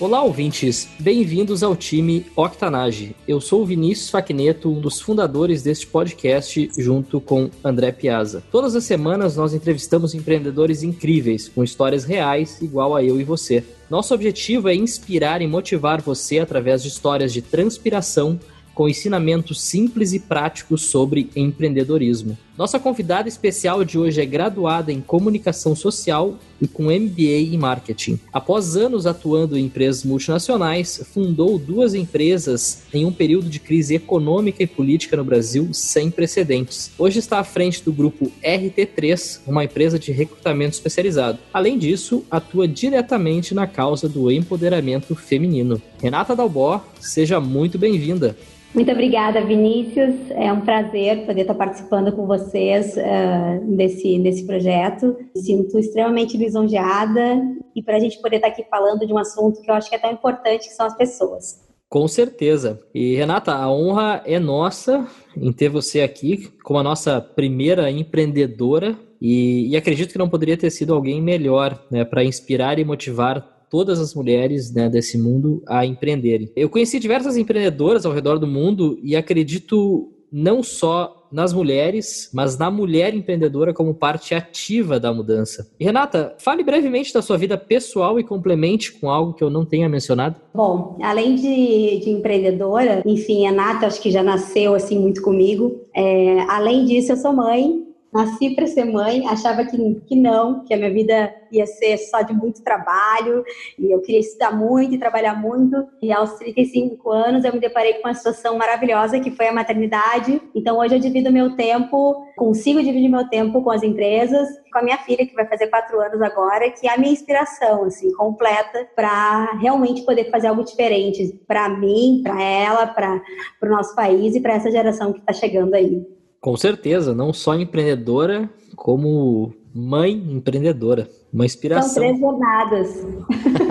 Olá, ouvintes! Bem-vindos ao time Octanage. Eu sou o Vinícius Facneto, um dos fundadores deste podcast, junto com André Piazza. Todas as semanas nós entrevistamos empreendedores incríveis, com histórias reais, igual a eu e você. Nosso objetivo é inspirar e motivar você através de histórias de transpiração com ensinamentos simples e práticos sobre empreendedorismo. Nossa convidada especial de hoje é graduada em comunicação social e com MBA em marketing. Após anos atuando em empresas multinacionais, fundou duas empresas em um período de crise econômica e política no Brasil sem precedentes. Hoje está à frente do grupo RT3, uma empresa de recrutamento especializado. Além disso, atua diretamente na causa do empoderamento feminino. Renata Dalbó, seja muito bem-vinda. Muito obrigada, Vinícius. É um prazer poder estar participando com vocês uh, desse, desse projeto. Sinto extremamente lisonjeada e para a gente poder estar aqui falando de um assunto que eu acho que é tão importante, que são as pessoas. Com certeza. E Renata, a honra é nossa em ter você aqui como a nossa primeira empreendedora e, e acredito que não poderia ter sido alguém melhor né, para inspirar e motivar todas as mulheres né, desse mundo a empreenderem. Eu conheci diversas empreendedoras ao redor do mundo e acredito não só nas mulheres, mas na mulher empreendedora como parte ativa da mudança. Renata, fale brevemente da sua vida pessoal e complemente com algo que eu não tenha mencionado. Bom, além de, de empreendedora, enfim, a Renata acho que já nasceu assim muito comigo. É, além disso, eu sou mãe, nasci para ser mãe, achava que, que não, que a minha vida ia ser só de muito trabalho, e eu queria estudar muito e trabalhar muito. E aos 35 anos eu me deparei com uma situação maravilhosa que foi a maternidade. Então hoje eu divido meu tempo, consigo dividir meu tempo com as empresas, com a minha filha que vai fazer quatro anos agora, que é a minha inspiração assim completa para realmente poder fazer algo diferente para mim, para ela, para o nosso país e para essa geração que está chegando aí. Com certeza, não só empreendedora, como mãe empreendedora. Uma inspiração. São três jornadas.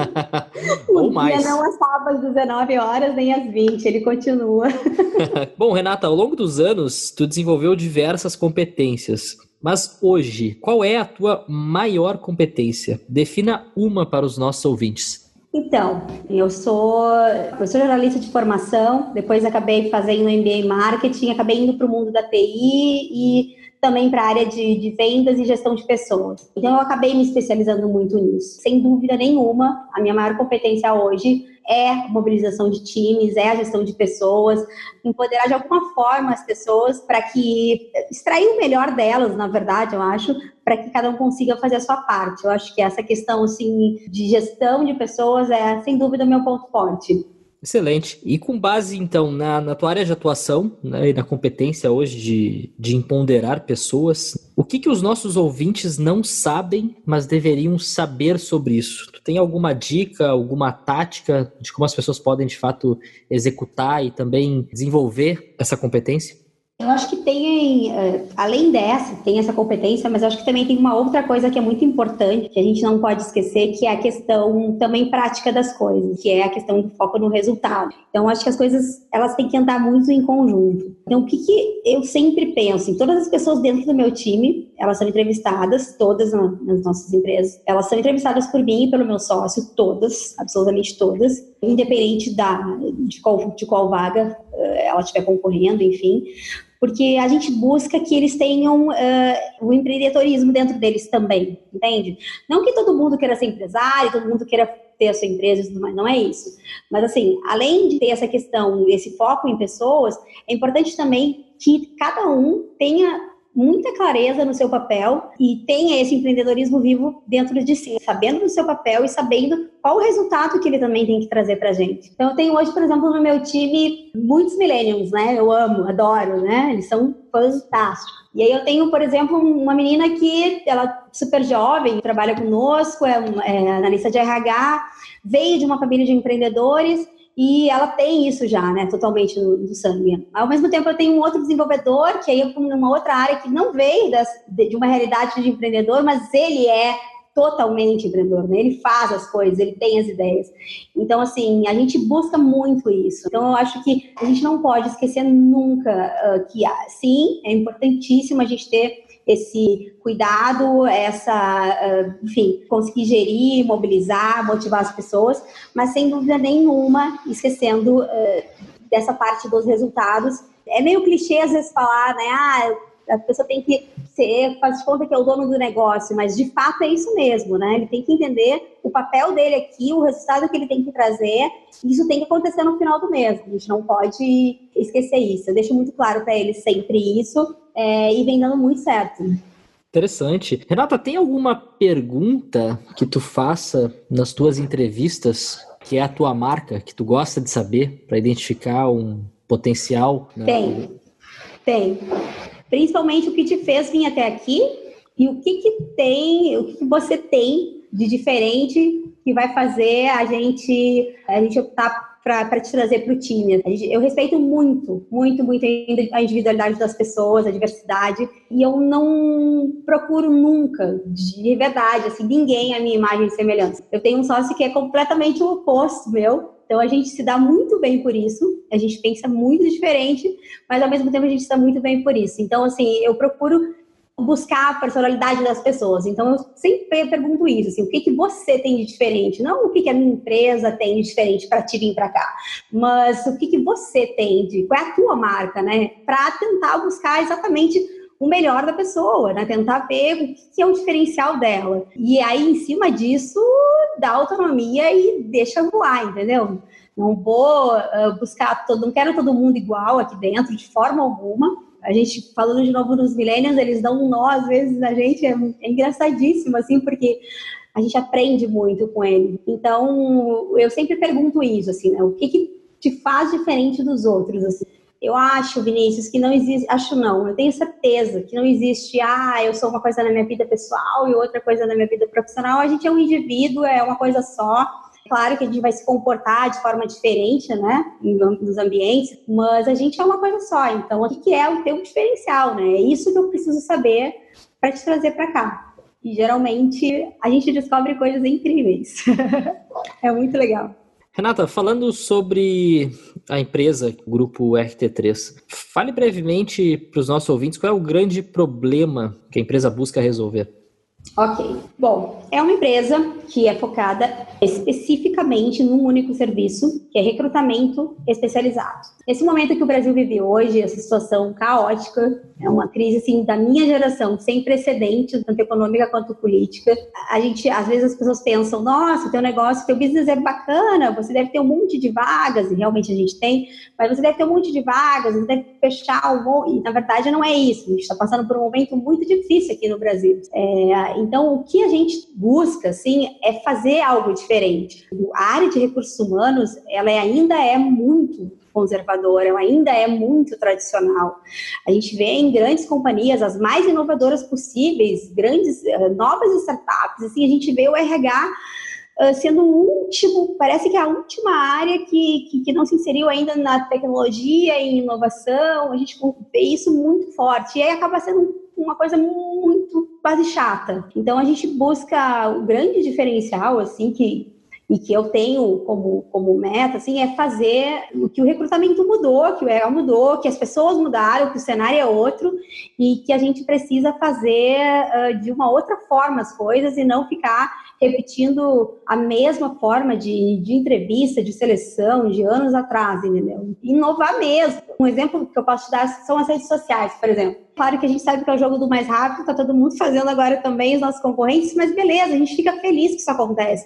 Ou mais. Dia não acaba às 19 horas nem às 20, ele continua. Bom, Renata, ao longo dos anos, tu desenvolveu diversas competências. Mas hoje, qual é a tua maior competência? Defina uma para os nossos ouvintes. Então, eu sou, sou jornalista de formação, depois acabei fazendo MBA em marketing, acabei indo para o mundo da TI e também para a área de, de, vendas e gestão de pessoas. Então, eu acabei me especializando muito nisso. Sem dúvida nenhuma, a minha maior competência hoje é mobilização de times, é a gestão de pessoas, empoderar de alguma forma as pessoas para que extrair o melhor delas, na verdade, eu acho, para que cada um consiga fazer a sua parte. Eu acho que essa questão assim de gestão de pessoas é sem dúvida o meu ponto forte. Excelente. E com base, então, na, na tua área de atuação né, e na competência hoje de, de empoderar pessoas, o que, que os nossos ouvintes não sabem, mas deveriam saber sobre isso? Tu tem alguma dica, alguma tática de como as pessoas podem, de fato, executar e também desenvolver essa competência? Eu acho que tem, eh, além dessa, tem essa competência, mas acho que também tem uma outra coisa que é muito importante, que a gente não pode esquecer, que é a questão também prática das coisas, que é a questão do foco no resultado. Então, acho que as coisas, elas têm que andar muito em conjunto. Então, o que, que eu sempre penso? Em todas as pessoas dentro do meu time, elas são entrevistadas, todas nas nossas empresas, elas são entrevistadas por mim e pelo meu sócio, todas, absolutamente todas, independente da, de, qual, de qual vaga eh, ela estiver concorrendo, enfim porque a gente busca que eles tenham uh, o empreendedorismo dentro deles também, entende? Não que todo mundo queira ser empresário, todo mundo queira ter a sua empresa não é isso. Mas assim, além de ter essa questão, esse foco em pessoas, é importante também que cada um tenha muita clareza no seu papel e tenha esse empreendedorismo vivo dentro de si, sabendo do seu papel e sabendo qual o resultado que ele também tem que trazer para gente. Então, eu tenho hoje, por exemplo, no meu time muitos millennials, né? Eu amo, adoro, né? Eles são fantásticos. E aí eu tenho, por exemplo, uma menina que ela super jovem, trabalha conosco, é, é analista de RH, veio de uma família de empreendedores e ela tem isso já, né, totalmente no, no, sangue. Ao mesmo tempo, eu tenho um outro desenvolvedor, que aí eu numa outra área que não veio das, de uma realidade de empreendedor, mas ele é totalmente empreendedor, né? Ele faz as coisas, ele tem as ideias. Então, assim, a gente busca muito isso. Então, eu acho que a gente não pode esquecer nunca uh, que, sim, é importantíssimo a gente ter esse cuidado, essa, enfim, conseguir gerir, mobilizar, motivar as pessoas, mas sem dúvida nenhuma, esquecendo dessa parte dos resultados. É meio clichê às vezes falar, né? Ah, a pessoa tem que ser, faz conta que é o dono do negócio, mas de fato é isso mesmo, né? Ele tem que entender o papel dele aqui, o resultado que ele tem que trazer, e isso tem que acontecer no final do mês. A gente não pode esquecer isso. Eu deixo muito claro para ele sempre isso, é, e vem dando muito certo. Interessante. Renata, tem alguma pergunta que tu faça nas tuas entrevistas que é a tua marca, que tu gosta de saber para identificar um potencial? Né? Tem, tem principalmente o que te fez vir até aqui e o que, que tem, o que, que você tem de diferente que vai fazer a gente, a gente optar para te trazer para o time. Eu respeito muito, muito, muito a individualidade das pessoas, a diversidade, e eu não procuro nunca, de verdade, assim, ninguém a minha imagem e semelhança. Eu tenho um sócio que é completamente o oposto meu, então a gente se dá muito bem por isso, a gente pensa muito diferente, mas ao mesmo tempo a gente se dá muito bem por isso. Então, assim, eu procuro buscar a personalidade das pessoas. Então, eu sempre pergunto isso, assim, o que, que você tem de diferente? Não o que, que a minha empresa tem de diferente para te vir para cá, mas o que, que você tem de, qual é a tua marca, né? Para tentar buscar exatamente o melhor da pessoa, né? Tentar ver o que é o diferencial dela. E aí, em cima disso, dá autonomia e deixa voar, entendeu? Não vou uh, buscar todo, não quero todo mundo igual aqui dentro, de forma alguma. A gente, falando de novo nos millennials, eles dão um nó, às vezes, a gente, é, é engraçadíssimo, assim, porque a gente aprende muito com ele. Então, eu sempre pergunto isso, assim, né? O que, que te faz diferente dos outros, assim? Eu acho, Vinícius, que não existe, acho não, eu tenho certeza que não existe, ah, eu sou uma coisa na minha vida pessoal e outra coisa na minha vida profissional. A gente é um indivíduo, é uma coisa só. Claro que a gente vai se comportar de forma diferente, né, nos ambientes, mas a gente é uma coisa só. Então, o que é o teu diferencial, né? É isso que eu preciso saber para te trazer para cá. E geralmente a gente descobre coisas incríveis. é muito legal. Renata, falando sobre a empresa, o grupo RT3, fale brevemente para os nossos ouvintes qual é o grande problema que a empresa busca resolver. Ok. Bom, é uma empresa que é focada especificamente num único serviço, que é recrutamento especializado. Esse momento que o Brasil vive hoje, essa situação caótica, é uma crise assim da minha geração, sem precedentes, tanto econômica quanto política. A gente, às vezes as pessoas pensam: "Nossa, teu negócio, teu business é bacana, você deve ter um monte de vagas", e realmente a gente tem, mas você deve ter um monte de vagas, você deve fechar um e na verdade não é isso. A gente está passando por um momento muito difícil aqui no Brasil. É, então, o que a gente busca, assim, é fazer algo diferente. A área de recursos humanos, ela ainda é muito conservadora, ela ainda é muito tradicional. A gente vê em grandes companhias, as mais inovadoras possíveis, grandes, eh, novas startups, assim, a gente vê o RH uh, sendo o último, parece que é a última área que, que, que, não se inseriu ainda na tecnologia e inovação, a gente vê isso muito forte, e aí acaba sendo uma coisa muito quase chata. Então a gente busca o grande diferencial, assim, que e que eu tenho como, como meta, assim, é fazer o que o recrutamento mudou, que o RH mudou, que as pessoas mudaram, que o cenário é outro e que a gente precisa fazer uh, de uma outra forma as coisas e não ficar repetindo a mesma forma de, de entrevista, de seleção de anos atrás, entendeu? Inovar mesmo. Um exemplo que eu posso te dar são as redes sociais, por exemplo. Claro que a gente sabe que é o jogo do mais rápido, tá todo mundo fazendo agora também, os nossos concorrentes, mas beleza, a gente fica feliz que isso acontece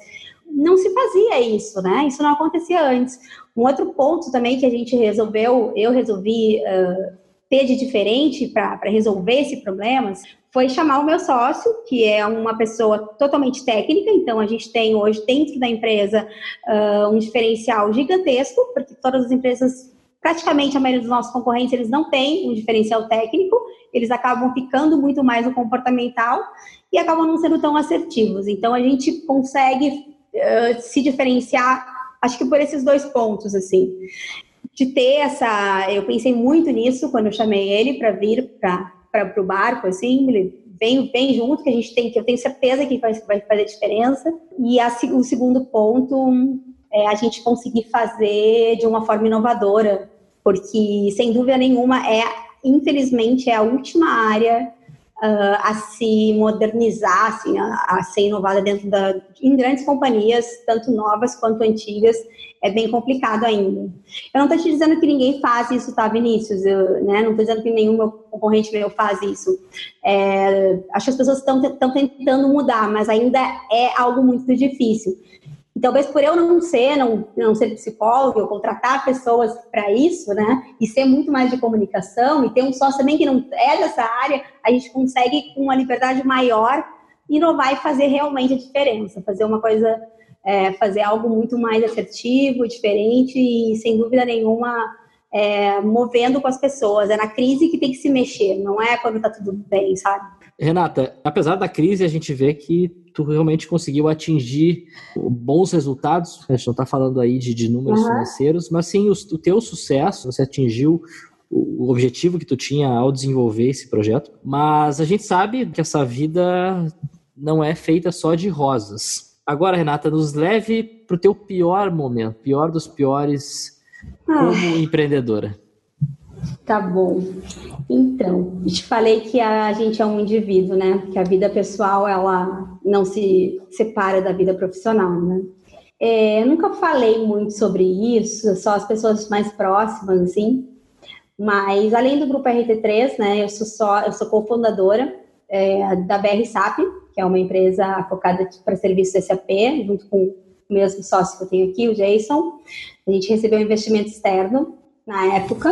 não se fazia isso, né? Isso não acontecia antes. Um outro ponto também que a gente resolveu, eu resolvi uh, ter de diferente para resolver esse problema, foi chamar o meu sócio, que é uma pessoa totalmente técnica, então a gente tem hoje dentro da empresa uh, um diferencial gigantesco, porque todas as empresas, praticamente a maioria dos nossos concorrentes, eles não têm um diferencial técnico, eles acabam ficando muito mais no comportamental e acabam não sendo tão assertivos. Então a gente consegue eh, se diferenciar acho que por esses dois pontos, assim, de ter essa, eu pensei muito nisso quando eu chamei ele para vir para o barco, assim, ele vem, vem junto, que a gente tem, que eu tenho certeza que vai, vai fazer diferença. E a, o segundo ponto é a gente conseguir fazer de uma forma inovadora, porque sem dúvida nenhuma é, infelizmente, é a última área uh, a se modernizar, assim, a, a, ser inovada dentro da, em grandes companhias, tanto novas quanto antigas, é bem complicado ainda. Eu não estou te dizendo que ninguém faz isso, tá, Vinícius? Eu, né, não estou dizendo que nenhum meu concorrente meu faz isso. É, acho que as pessoas estão tentando mudar, mas ainda é algo muito difícil. E talvez por eu não ser, não, não ser psicólogo, eu contratar pessoas para isso, né? E ser muito mais de comunicação e ter um sócio também que não é dessa área, a gente consegue com uma liberdade maior inovar e fazer realmente a diferença, fazer uma coisa, é, fazer algo muito mais assertivo, diferente e sem dúvida nenhuma é, movendo com as pessoas. É na crise que tem que se mexer, não é quando tá tudo bem, sabe? Renata, apesar da crise, a gente vê que tu realmente conseguiu atingir bons resultados. A gente não está falando aí de, de números uhum. financeiros, mas sim o, o teu sucesso, você atingiu o objetivo que tu tinha ao desenvolver esse projeto. Mas a gente sabe que essa vida não é feita só de rosas. Agora, Renata, nos leve para o teu pior momento, pior dos piores como ah. empreendedora. Tá bom. Então, te falei que a gente é um indivíduo, né? Que a vida pessoal ela não se separa da vida profissional, né? É, eu nunca falei muito sobre isso, só as pessoas mais próximas, assim. Mas além do grupo RT3, né? Eu sou só, eu sou cofundadora é, da BR SAP, que é uma empresa focada para serviços SAP, junto com o mesmo sócio que eu tenho aqui, o Jason. A gente recebeu um investimento externo na época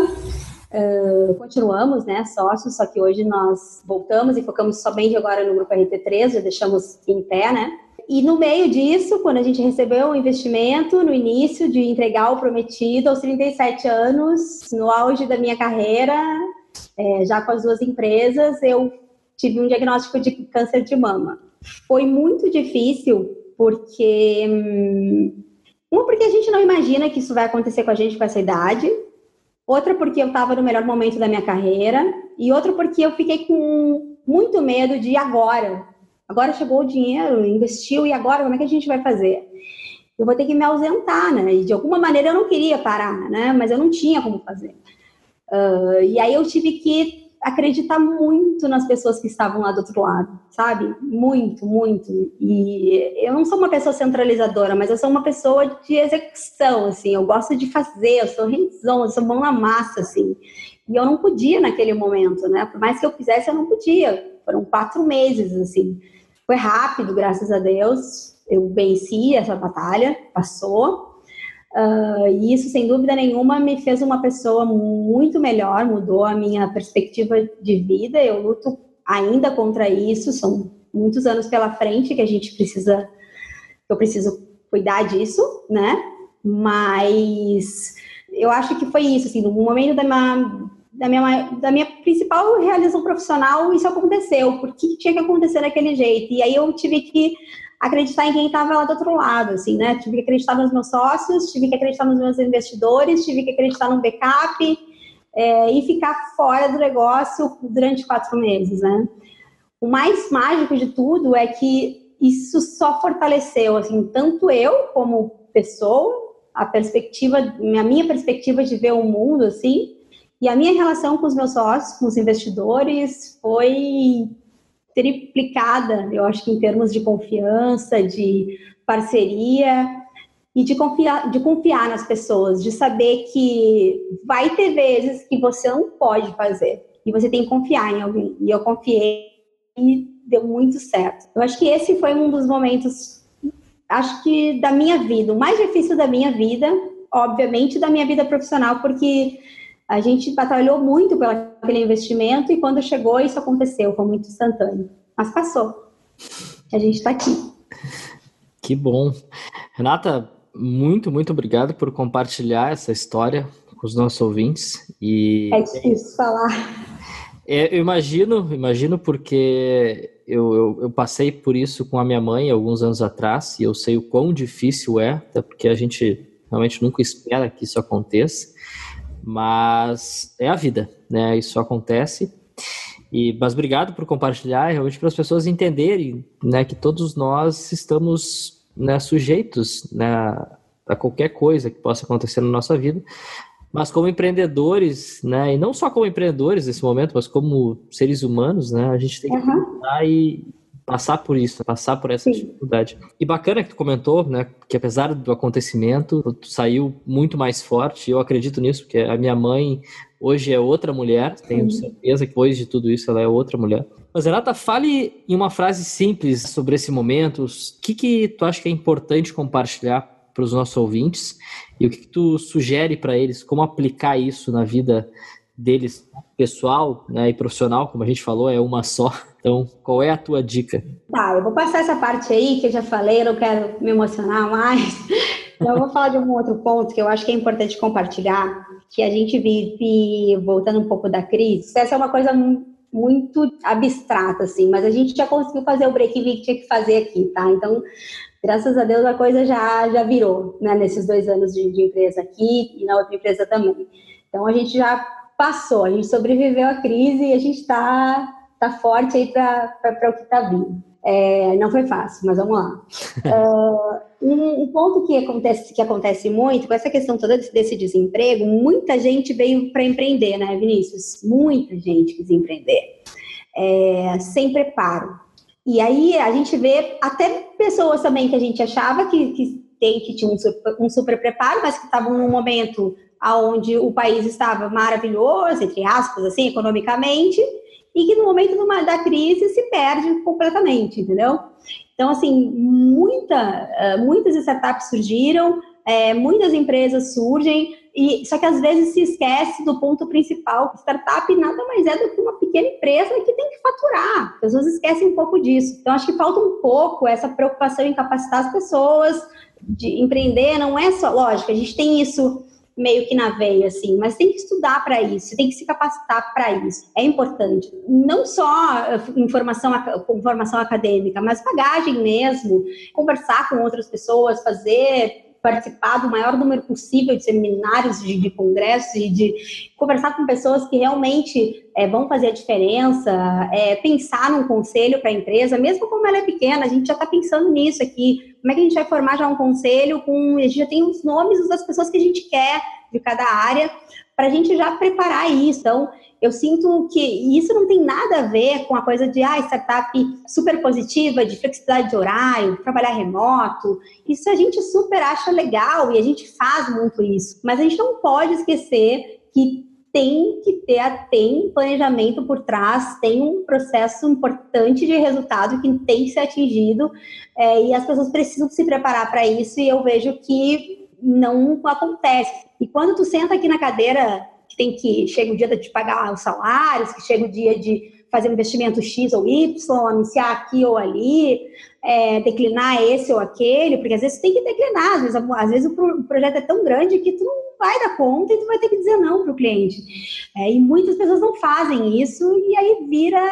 Uh, continuamos, né, sócios, só que hoje nós voltamos e focamos somente agora no grupo RT3, já deixamos em pé, né? E no meio disso, quando a gente recebeu o investimento, no início de entregar o prometido aos 37 anos, no auge da minha carreira, é, já com as duas empresas, eu tive um diagnóstico de câncer de mama. Foi muito difícil, porque. Hum, uma, porque a gente não imagina que isso vai acontecer com a gente com essa idade, outra porque eu estava no melhor momento da minha carreira, e outra porque eu fiquei com muito medo de agora. Agora chegou o dinheiro, investiu, e agora como é que a gente vai fazer? Eu vou ter que me ausentar, né? E de alguma maneira eu não queria parar, né? Mas eu não tinha como fazer. Uh, e aí eu tive que acreditar muito nas pessoas que estavam lá do outro lado, sabe? Muito, muito. E eu não sou uma pessoa centralizadora, mas eu sou uma pessoa de execução, assim. Eu gosto de fazer, eu sou hands-on, eu sou mão na massa, assim. E eu não podia naquele momento, né? Por mais que eu quisesse, eu não podia. Foram quatro meses, assim. Foi rápido, graças a Deus. Eu venci essa batalha, passou. Uh, e isso, sem dúvida nenhuma, me fez uma pessoa muito melhor, mudou a minha perspectiva de vida. Eu luto ainda contra isso, são muitos anos pela frente que a gente precisa, eu preciso cuidar disso, né? Mas eu acho que foi isso, assim, no momento da minha, da minha, da minha principal realização profissional, isso aconteceu, porque tinha que acontecer daquele jeito. E aí eu tive que acreditar em quem estava lá do outro lado, assim, né? Tive que acreditar nos meus sócios, tive que acreditar nos meus investidores, tive que acreditar no backup é, e ficar fora do negócio durante quatro meses, né? O mais mágico de tudo é que isso só fortaleceu, assim, tanto eu como pessoa, a perspectiva, a minha perspectiva de ver o mundo, assim, e a minha relação com os meus sócios, com os investidores, foi triplicada, eu acho que em termos de confiança, de parceria e de confiar, de confiar nas pessoas, de saber que vai ter vezes que você não pode fazer e você tem que confiar em alguém. E eu confiei e deu muito certo. Eu acho que esse foi um dos momentos, acho que da minha vida, o mais difícil da minha vida, obviamente da minha vida profissional, porque a gente batalhou muito pelo aquele investimento e quando chegou isso aconteceu, foi muito instantâneo. Mas passou. A gente está aqui. Que bom. Renata, muito, muito obrigado por compartilhar essa história com os nossos ouvintes. E... É difícil falar. É, eu imagino, imagino porque eu, eu, eu, passei por isso com a minha mãe alguns anos atrás e eu sei o quão difícil é, até porque a gente realmente nunca espera que isso aconteça, mas é a vida, né? Isso acontece. E, mas obrigado por compartilhar, realmente para as pessoas entenderem né, que todos nós estamos né, sujeitos né, a qualquer coisa que possa acontecer na nossa vida. Mas como empreendedores, né, e não só como empreendedores nesse momento, mas como seres humanos, né, a gente tem que uhum. e passar por isso, passar por essa Sim. dificuldade. E bacana que tu comentou, né, que apesar do acontecimento, tu saiu muito mais forte. Eu acredito nisso, porque a minha mãe hoje é outra mulher, tenho certeza que depois de tudo isso ela é outra mulher. Mas Renata, fale em uma frase simples sobre esse momento. O que que tu acha que é importante compartilhar para os nossos ouvintes e o que, que tu sugere para eles, como aplicar isso na vida deles, pessoal né, e profissional, como a gente falou, é uma só. Então, qual é a tua dica? Tá, eu vou passar essa parte aí que eu já falei, eu não quero me emocionar mais. Então, eu vou falar de um outro ponto que eu acho que é importante compartilhar, que a gente vive, voltando um pouco da crise, essa é uma coisa muito abstrata, assim, mas a gente já conseguiu fazer o break-even que tinha que fazer aqui, tá? Então, graças a Deus a coisa já, já virou, né, nesses dois anos de, de empresa aqui e na outra empresa também. Então a gente já passou, a gente sobreviveu à crise e a gente está tá forte aí para o que está vindo. É, não foi fácil, mas vamos lá. uh, um, um, ponto que acontece, que acontece muito com essa questão toda desse, desse desemprego, muita gente veio para empreender, né, Vinícius? Muita gente quis empreender, é, sem preparo. E aí a gente vê até pessoas também que a gente achava que, que, tem, que tinham um super, um super preparo, mas que estavam num momento onde o país estava maravilhoso, entre aspas, assim, economicamente, e que no momento da crise se perde completamente, entendeu? Então, assim, muita, eh, muitas startups surgiram, é, muitas empresas surgem, e só que às vezes se esquece do ponto principal. Startup nada mais é do que uma pequena empresa que tem que faturar. As pessoas esquecem um pouco disso. Então acho que falta um pouco essa preocupação em capacitar as pessoas de empreender. Não é só, lógico, a gente tem isso meio que na veia, assim, mas tem que estudar para isso, tem que se capacitar para isso. É importante. Não só eh, informação, informação acadêmica, mas bagagem mesmo, conversar com outras pessoas, fazer participar do maior número possível de seminários, de, de congressos e de conversar com pessoas que realmente é, vão fazer a diferença, é, pensar num conselho para a empresa, mesmo como ela é pequena, a gente já está pensando nisso aqui. Como é que a gente vai formar já um conselho com. A gente já tem os nomes das pessoas que a gente quer de cada área, para a gente já preparar isso. Então, eu sinto que isso não tem nada a ver com a coisa de ah, startup super positiva, de flexibilidade de horário, trabalhar remoto. Isso a gente super acha legal e a gente faz muito isso. Mas a gente não pode esquecer que tem que ter tem planejamento por trás, tem um processo importante de resultado que tem que ser atingido é, e as pessoas precisam se preparar para isso e eu vejo que não acontece. E quando tu senta aqui na cadeira que tem que chega o dia de pagar os salários, que chega o dia de fazer um investimento X ou Y, anunciar aqui ou ali, é, declinar esse ou aquele, porque às vezes tem que declinar, às vezes, às vezes o projeto é tão grande que tu não vai dar conta e tu vai ter que dizer não para o cliente. É, e muitas pessoas não fazem isso e aí vira,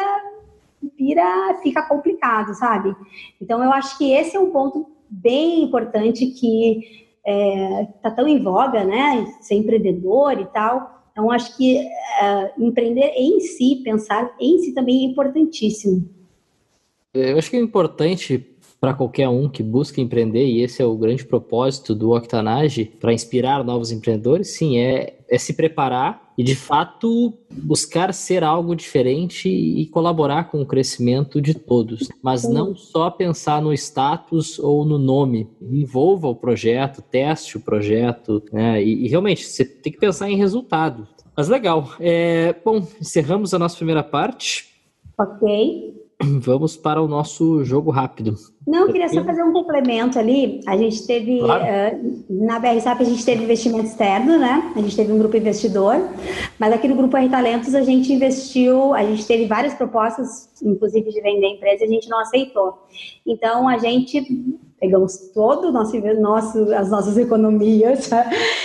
vira, fica complicado, sabe? Então eu acho que esse é um ponto bem importante que está é, tão em voga, né? Ser empreendedor e tal. Então, acho que uh, empreender em si, pensar em si também é importantíssimo. Eu acho que é importante para qualquer um que busca empreender, e esse é o grande propósito do Octanage, para inspirar novos empreendedores, sim, é, é se preparar e, de fato, buscar ser algo diferente e colaborar com o crescimento de todos. Mas não só pensar no status ou no nome. Envolva o projeto, teste o projeto, né? E, e realmente, você tem que pensar em resultado. Mas legal. É, bom, encerramos a nossa primeira parte. Ok. Vamos para o nosso jogo rápido. Não, eu queria só fazer um complemento ali. A gente teve, claro. uh, na BRSAP, a gente teve investimento externo, né? A gente teve um grupo investidor, mas aqui no Grupo R Talentos a gente investiu, a gente teve várias propostas, inclusive de vender a empresa, e a gente não aceitou. Então, a gente pegamos todo o nosso, nosso, as nossas economias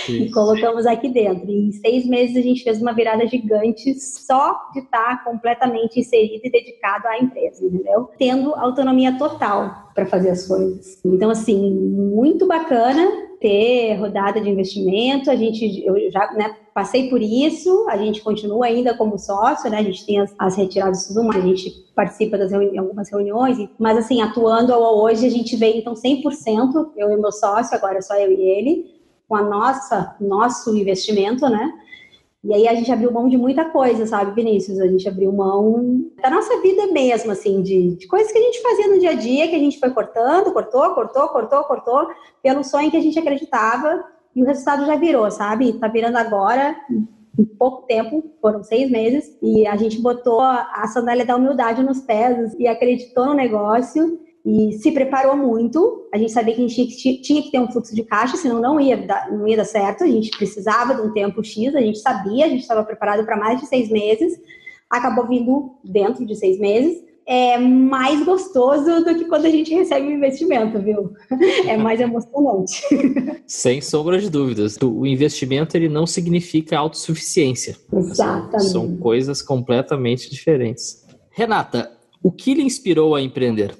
e colocamos aqui dentro. E em seis meses a gente fez uma virada gigante só de estar completamente inserido e dedicado à empresa, entendeu? Tendo autonomia total para fazer as coisas. Então, assim, muito bacana ter rodada de investimento. A gente, eu já né, passei por isso, a gente continua ainda como sócio, né? A gente tem as, as retiradas tudo mais, a gente participa das reuni algumas reuniões, mas assim, atuando hoje, a gente vem então 100%, eu e meu sócio, agora só eu e ele, com a nossa, nosso investimento, né? E aí a gente abriu mão de muita coisa, sabe, Vinícius? A gente abriu mão da nossa vida mesmo, assim, de, de, coisas que a gente fazia no dia a dia, que a gente foi cortando, cortou, cortou, cortou, cortou, pelo sonho que a gente acreditava, e o resultado já virou, sabe? Tá virando agora, em pouco tempo, foram seis meses, e a gente botou a sandália da humildade nos pés e acreditou no negócio e se preparou muito. A gente sabia que a gente tinha que ter um fluxo de caixa, senão não ia dar, não ia dar certo. A gente precisava de um tempo X, a gente sabia, a gente estava preparado para mais de seis meses. Acabou vindo dentro de seis meses. É mais gostoso do que quando a gente recebe um investimento, viu? É mais emocionante. Sem sombra de dúvidas. O investimento ele não significa autossuficiência. Exatamente. São coisas completamente diferentes. Renata, o que lhe inspirou a empreender?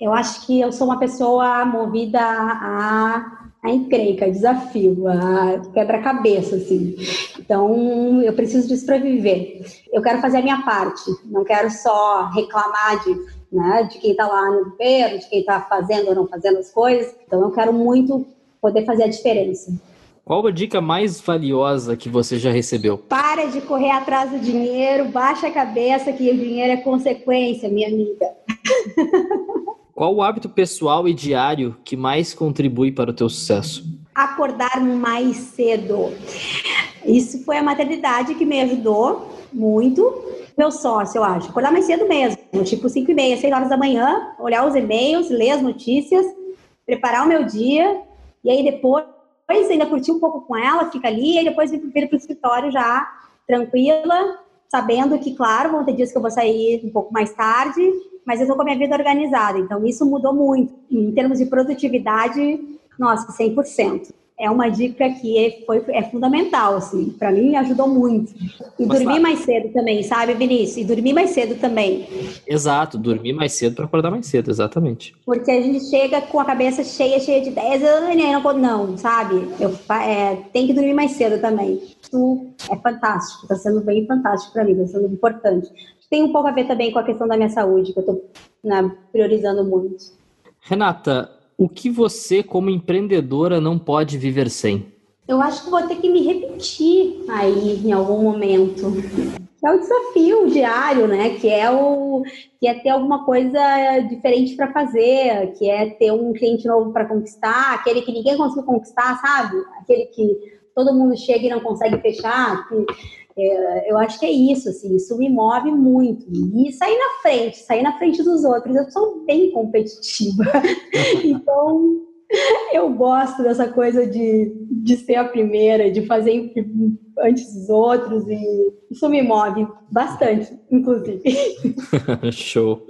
Eu acho que eu sou uma pessoa movida a, a encrenca, a desafio, a quebra-cabeça, assim. Então, eu preciso disso para viver. Eu quero fazer a minha parte, não quero só reclamar de, né, de quem está lá no governo, de quem está fazendo ou não fazendo as coisas. Então, eu quero muito poder fazer a diferença. Qual a dica mais valiosa que você já recebeu? Para de correr atrás do dinheiro, baixa a cabeça que o dinheiro é consequência, minha amiga. Qual o hábito pessoal e diário que mais contribui para o teu sucesso? Acordar mais cedo. Isso foi a maternidade que me ajudou muito. Meu sócio, eu acho. Acordar mais cedo mesmo. Tipo 5 e meia, 6 horas da manhã. Olhar os e-mails, ler as notícias. Preparar o meu dia. E aí depois ainda curtir um pouco com ela, fica ali. E depois vir para o escritório já tranquila. Sabendo que, claro, vão ter dias que eu vou sair um pouco mais tarde mas eu estou com a minha vida organizada. Então, isso mudou muito. Em termos de produtividade, nossa, 100%. É uma dica que é, foi, é fundamental, assim. Para mim, ajudou muito. E dormir tá. mais cedo também, sabe, Vinícius? E dormir mais cedo também. Exato, dormir mais cedo para acordar mais cedo, exatamente. Porque a gente chega com a cabeça cheia, cheia de ideias. Eu não, não sabe? Eu, é, tem que dormir mais cedo também. Isso é fantástico, está sendo bem fantástico para mim, está sendo importante tem um pouco a ver também com a questão da minha saúde, que eu estou né, priorizando muito. Renata, o que você, como empreendedora, não pode viver sem? Eu acho que vou ter que me repetir aí em algum momento. É o desafio diário, né? Que é o que é ter alguma coisa diferente para fazer, que é ter um cliente novo para conquistar, aquele que ninguém conseguiu conquistar, sabe? Aquele que todo mundo chega e não consegue fechar. Que eu acho que é isso, assim, isso me move muito. E sair na frente, sair na frente dos outros. Eu sou bem competitiva. então, eu gosto dessa coisa de, de ser a primeira, de fazer antes dos outros. E isso me move bastante, inclusive. Show.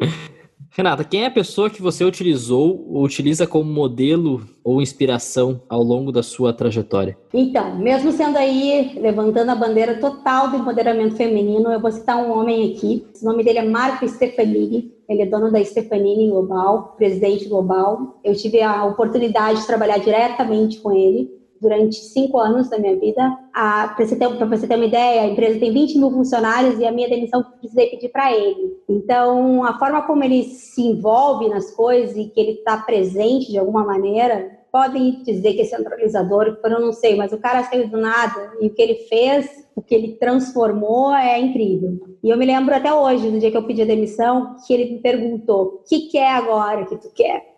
Renata, quem é a pessoa que você utilizou ou utiliza como modelo ou inspiração ao longo da sua trajetória? Então, mesmo sendo aí, levantando a bandeira total do empoderamento feminino, eu vou citar um homem aqui. O nome dele é Marco Stefanini. Ele é dono da Stefanini Global, presidente global. Eu tive a oportunidade de trabalhar diretamente com ele durante cinco anos da minha vida. Para você, você, ter uma ideia, a empresa tem 20 mil funcionários e a minha demissão precisei pedir para ele. Então, a forma como ele se envolve nas coisas e que ele está presente de alguma maneira, podem dizer que é centralizador, eu não sei, mas o cara saiu do nada e o que ele fez, o que ele transformou é incrível. E eu me lembro até hoje, no dia que eu pedi a demissão, que ele me perguntou: o que, que é agora que tu quer?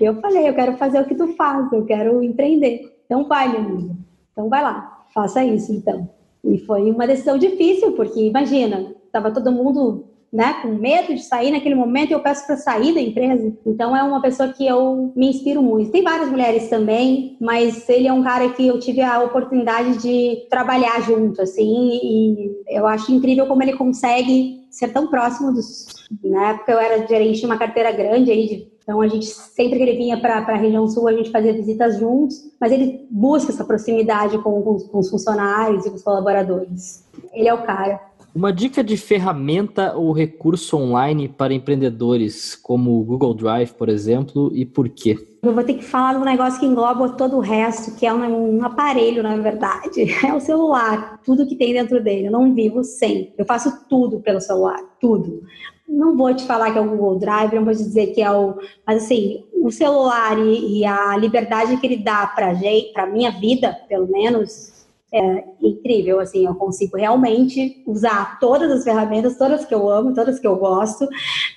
Eu falei, eu quero fazer o que tu faz, eu quero empreender. Então vai, amiga. Então vai lá, faça isso então. E foi uma decisão difícil, porque imagina, estava todo mundo né, com medo de sair naquele momento, eu peço para sair da empresa. Então é uma pessoa que eu me inspiro muito. Tem várias mulheres também, mas ele é um cara que eu tive a oportunidade de trabalhar junto, assim, e eu acho incrível como ele consegue ser tão próximo dos. Na época eu era gerente de uma carteira grande aí de então, a gente, sempre que ele vinha para a região sul, a gente fazia visitas juntos, mas ele busca essa proximidade com, com, com, os funcionários e com os colaboradores. Ele é o cara. Uma dica de ferramenta ou recurso online para empreendedores, como o Google Drive, por exemplo, e por quê? Eu vou ter que falar de um negócio que engloba todo o resto, que é um, um, aparelho, na verdade. É o celular, tudo que tem dentro dele. Eu não vivo sem. Eu faço tudo pelo celular, tudo. Não vou te falar que é o Google Drive, não vou te dizer que é o. Mas assim, o celular e, e a liberdade que ele dá para gente, para minha vida, pelo menos, é incrível, assim, eu consigo realmente usar todas as ferramentas, todas que eu amo, todas que eu gosto,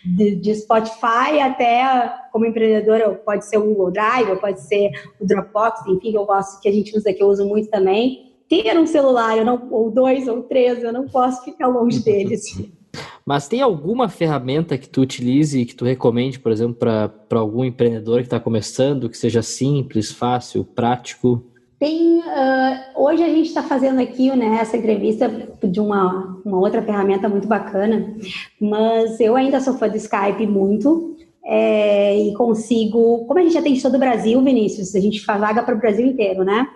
de, de Spotify até como empreendedora, pode ser o Google Drive, pode ser o Dropbox, enfim, que eu gosto, que a gente usa, que eu uso muito também. Ter um celular, eu não, ou dois ou três, eu não posso ficar longe deles. Mas tem alguma ferramenta que tu utilize, que tu recomende, por exemplo, para algum empreendedor que está começando, que seja simples, fácil, prático? Tem, uh, hoje a gente está fazendo aqui né, essa entrevista de uma, uma outra ferramenta muito bacana, mas eu ainda sou fã do Skype muito é, e consigo, como a gente atende todo o Brasil, Vinícius, a gente vaga para o Brasil inteiro, né?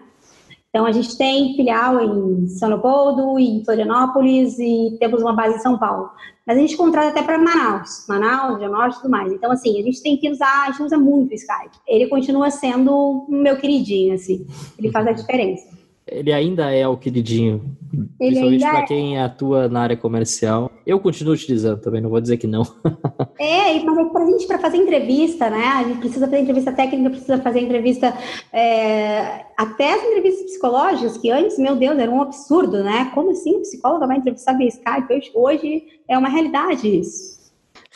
Então a gente tem filial em São Leopoldo, em Florianópolis e temos uma base em São Paulo. Mas a gente contrata até para Manaus, Manaus, Norte e tudo mais. Então, assim, a gente tem que usar, a gente usa muito o Skype. Ele continua sendo meu queridinho, assim. Ele faz a diferença. Ele ainda é o queridinho, Ele principalmente para é... quem atua na área comercial. Eu continuo utilizando também, não vou dizer que não. é, mas é para a gente, para fazer entrevista, né? A gente precisa fazer entrevista técnica, precisa fazer entrevista, é... até as entrevistas psicológicas, que antes, meu Deus, era um absurdo, né? Como assim um psicólogo vai entrevistar via Skype? Hoje é uma realidade isso.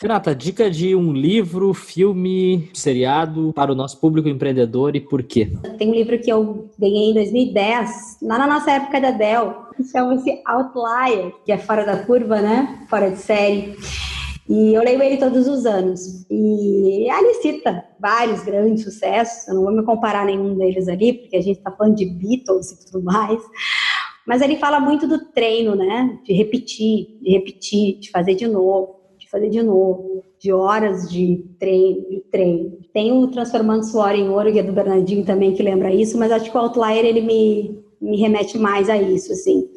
Renata, dica de um livro, filme, seriado para o nosso público empreendedor e por quê? Tem um livro que eu ganhei em 2010, lá na nossa época da Dell, que chama-se Outlier, que é fora da curva, né? Fora de série. E eu leio ele todos os anos. E ali cita vários grandes sucessos. Eu não vou me comparar nenhum deles ali, porque a gente está falando de Beatles e tudo mais. Mas ele fala muito do treino, né? De repetir, de repetir, de fazer de novo de fazer de novo, de horas de treino, de treino. Tem o Transformando Suor em Ouro, que é do Bernardinho também, que lembra isso, mas acho que o Outlier, ele me, me remete mais a isso, assim.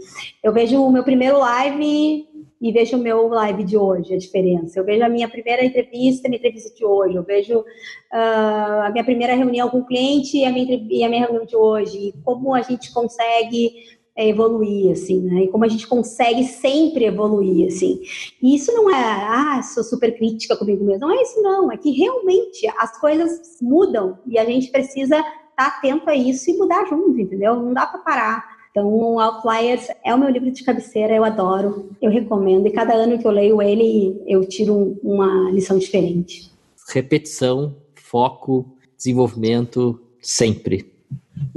Eu vejo o meu primeiro live e vejo o meu live de hoje, a diferença. Eu vejo a minha primeira entrevista, minha entrevista de hoje. Eu vejo uh, a minha primeira reunião com o cliente e a minha, e a minha reunião de hoje. E como a gente consegue é evoluir, assim, né? E como a gente consegue sempre evoluir, assim. E isso não é, ah, sou super crítica comigo mesmo. Não é isso, não. É que realmente as coisas mudam e a gente precisa estar tá atento a isso e mudar junto, entendeu? Não dá para parar. Então, Outliers é o meu livro de cabeceira, eu adoro, eu recomendo. E cada ano que eu leio ele, eu tiro uma lição diferente. Repetição, foco, desenvolvimento, sempre.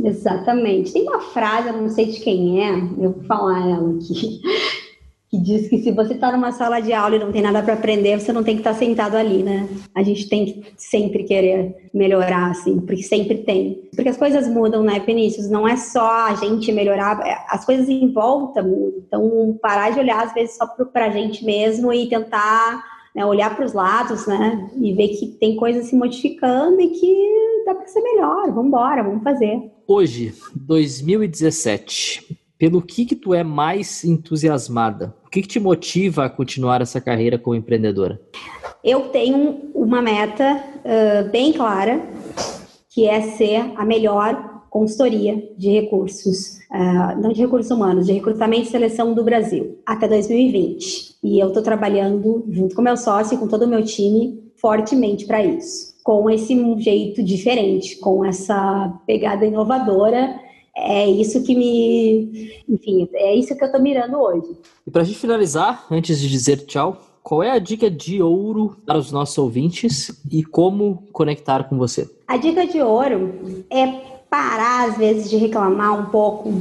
Exatamente. Tem uma frase, eu não sei de quem é, eu vou falar ela aqui, que diz que se você está numa sala de aula e não tem nada para aprender, você não tem que estar tá sentado ali, né? A gente tem que sempre querer melhorar, assim, porque sempre tem. Porque as coisas mudam, né, Vinícius? Não é só a gente melhorar, as coisas em volta mudam. Então, parar de olhar, às vezes, só para a gente mesmo e tentar né, olhar para os lados, né, e ver que tem coisas se modificando e que dá para ser melhor. Vamos embora, vamos fazer. Hoje, 2017, pelo que que tu é mais entusiasmada? O que, que te motiva a continuar essa carreira como empreendedora? Eu tenho uma meta uh, bem clara, que é ser a melhor consultoria de recursos, uh, não de recursos humanos, de recrutamento e seleção do Brasil, até 2020. E eu estou trabalhando junto com meu sócio e com todo o meu time fortemente para isso, com esse jeito diferente, com essa pegada inovadora. É isso que me. Enfim, é isso que eu estou mirando hoje. E para a gente finalizar, antes de dizer tchau, qual é a dica de ouro para os nossos ouvintes e como conectar com você? A dica de ouro é parar, às vezes, de reclamar um pouco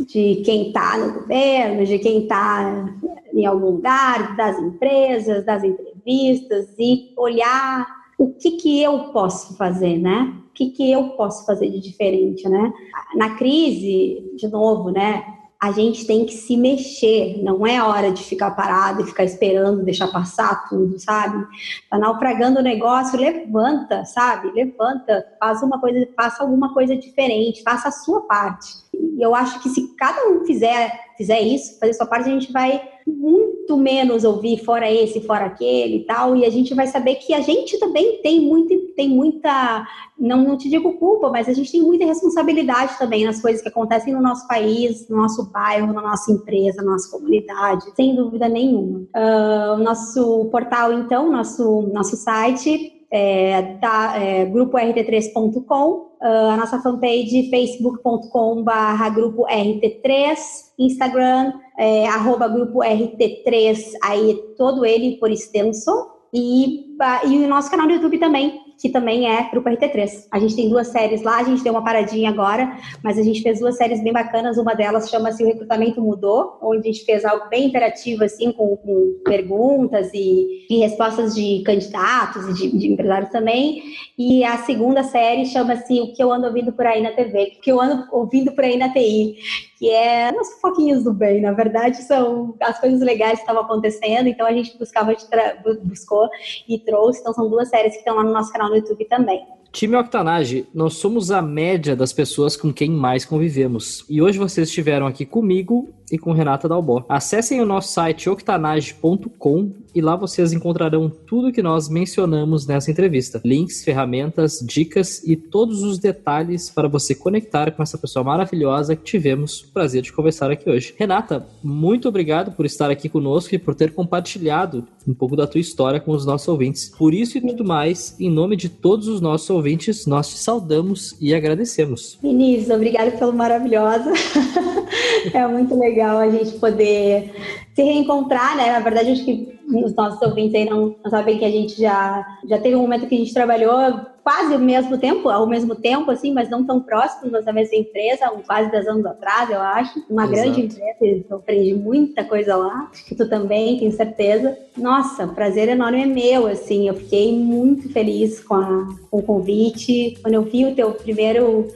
de quem está no governo, de quem está em algum lugar, das empresas, das entrevistas e olhar o que, que eu posso fazer, né? O que, que eu posso fazer de diferente, né? Na crise, de novo, né? a gente tem que se mexer, não é hora de ficar parado e ficar esperando, deixar passar tudo, sabe? Tá naufragando o negócio, levanta, sabe? Levanta, faz uma coisa, faça alguma coisa diferente, faça a sua parte. E eu acho que se cada um fizer, fizer isso, fazer a sua parte, a gente vai muito menos ouvir fora esse, fora aquele e tal, e a gente vai saber que a gente também tem, muito, tem muita, não, não te digo culpa, mas a gente tem muita responsabilidade também nas coisas que acontecem no nosso país, no nosso bairro, na nossa empresa, na nossa comunidade, sem dúvida nenhuma. Uh, nosso portal, então, nosso, nosso site é, da, é, grupo rt3.com, uh, a nossa fanpage facebook.com barra grupo rt3, Instagram é, arroba grupo rt3, aí todo ele por extenso, e, e o nosso canal do YouTube também, que também é Grupo RT3. A gente tem duas séries lá, a gente deu uma paradinha agora, mas a gente fez duas séries bem bacanas. Uma delas chama-se O Recrutamento Mudou, onde a gente fez algo bem interativo, assim, com, com perguntas e, e, respostas de candidatos e de, de, empresários também. E a segunda série chama-se O que eu ando ouvindo por aí na TV, o que eu ando ouvindo por aí na TI, que é os foquinhos do bem, na verdade, são as coisas legais que estavam acontecendo, então a gente buscava, buscou e trouxe, então são duas séries que estão lá no nosso canal no YouTube também. Time Octanage, nós somos a média das pessoas com quem mais convivemos. E hoje vocês estiveram aqui comigo e com Renata Dalbó. Acessem o nosso site octanage.com e lá vocês encontrarão tudo que nós mencionamos nessa entrevista: links, ferramentas, dicas e todos os detalhes para você conectar com essa pessoa maravilhosa que tivemos o prazer de conversar aqui hoje. Renata, muito obrigado por estar aqui conosco e por ter compartilhado um pouco da tua história com os nossos ouvintes. Por isso e tudo mais, em nome de todos os nossos ouvintes, nós te saudamos e agradecemos. Vinícius, obrigado pelo maravilhosa. é muito legal a gente poder se reencontrar, né? Na verdade, acho que os nossos ouvintes aí não, não, sabem que a gente já, já teve um momento que a gente trabalhou quase ao mesmo tempo, ao mesmo tempo, assim, mas não tão próximos, na mesma empresa, quase 10 anos atrás, eu acho. Uma Exato. grande empresa, eu aprendi muita coisa lá, acho que tu também, tenho certeza. Nossa, prazer enorme é meu, assim, eu fiquei muito feliz com, a, com o convite. Quando eu vi o teu primeiro,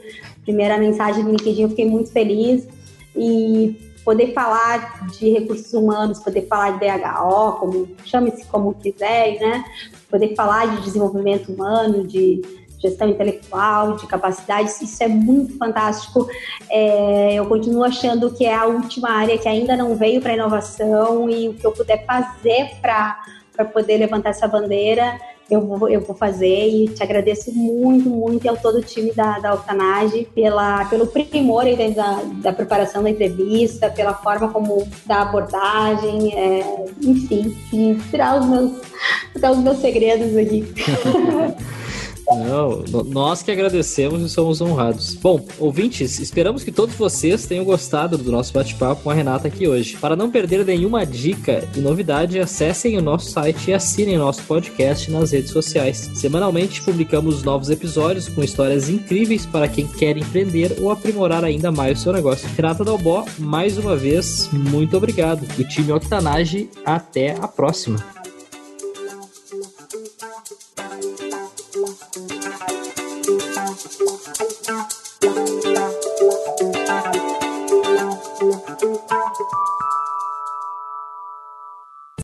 primeira mensagem no LinkedIn, eu fiquei muito feliz. E poder falar de recursos humanos, poder falar de DHO, como chame-se como quiser, né? Poder falar de desenvolvimento humano, de gestão intelectual, de capacidades, isso é muito fantástico. É, eu continuo achando que é a última área que ainda não veio para inovação e o que eu puder fazer para poder levantar essa bandeira eu vou, eu vou fazer e te agradeço muito, muito ao todo o time da, da Octanage pela, pelo primor da, da preparação da entrevista, pela forma como da abordagem, é, enfim, e tirar os meus, tirar os meus segredos aqui. Não, nós que agradecemos e somos honrados. Bom, ouvintes, esperamos que todos vocês tenham gostado do nosso bate-papo com a Renata aqui hoje. Para não perder nenhuma dica e novidade, acessem o nosso site e assinem nosso podcast nas redes sociais. Semanalmente publicamos novos episódios com histórias incríveis para quem quer empreender ou aprimorar ainda mais o seu negócio. Renata Dalbó, mais uma vez, muito obrigado. E time Octanage, até a próxima.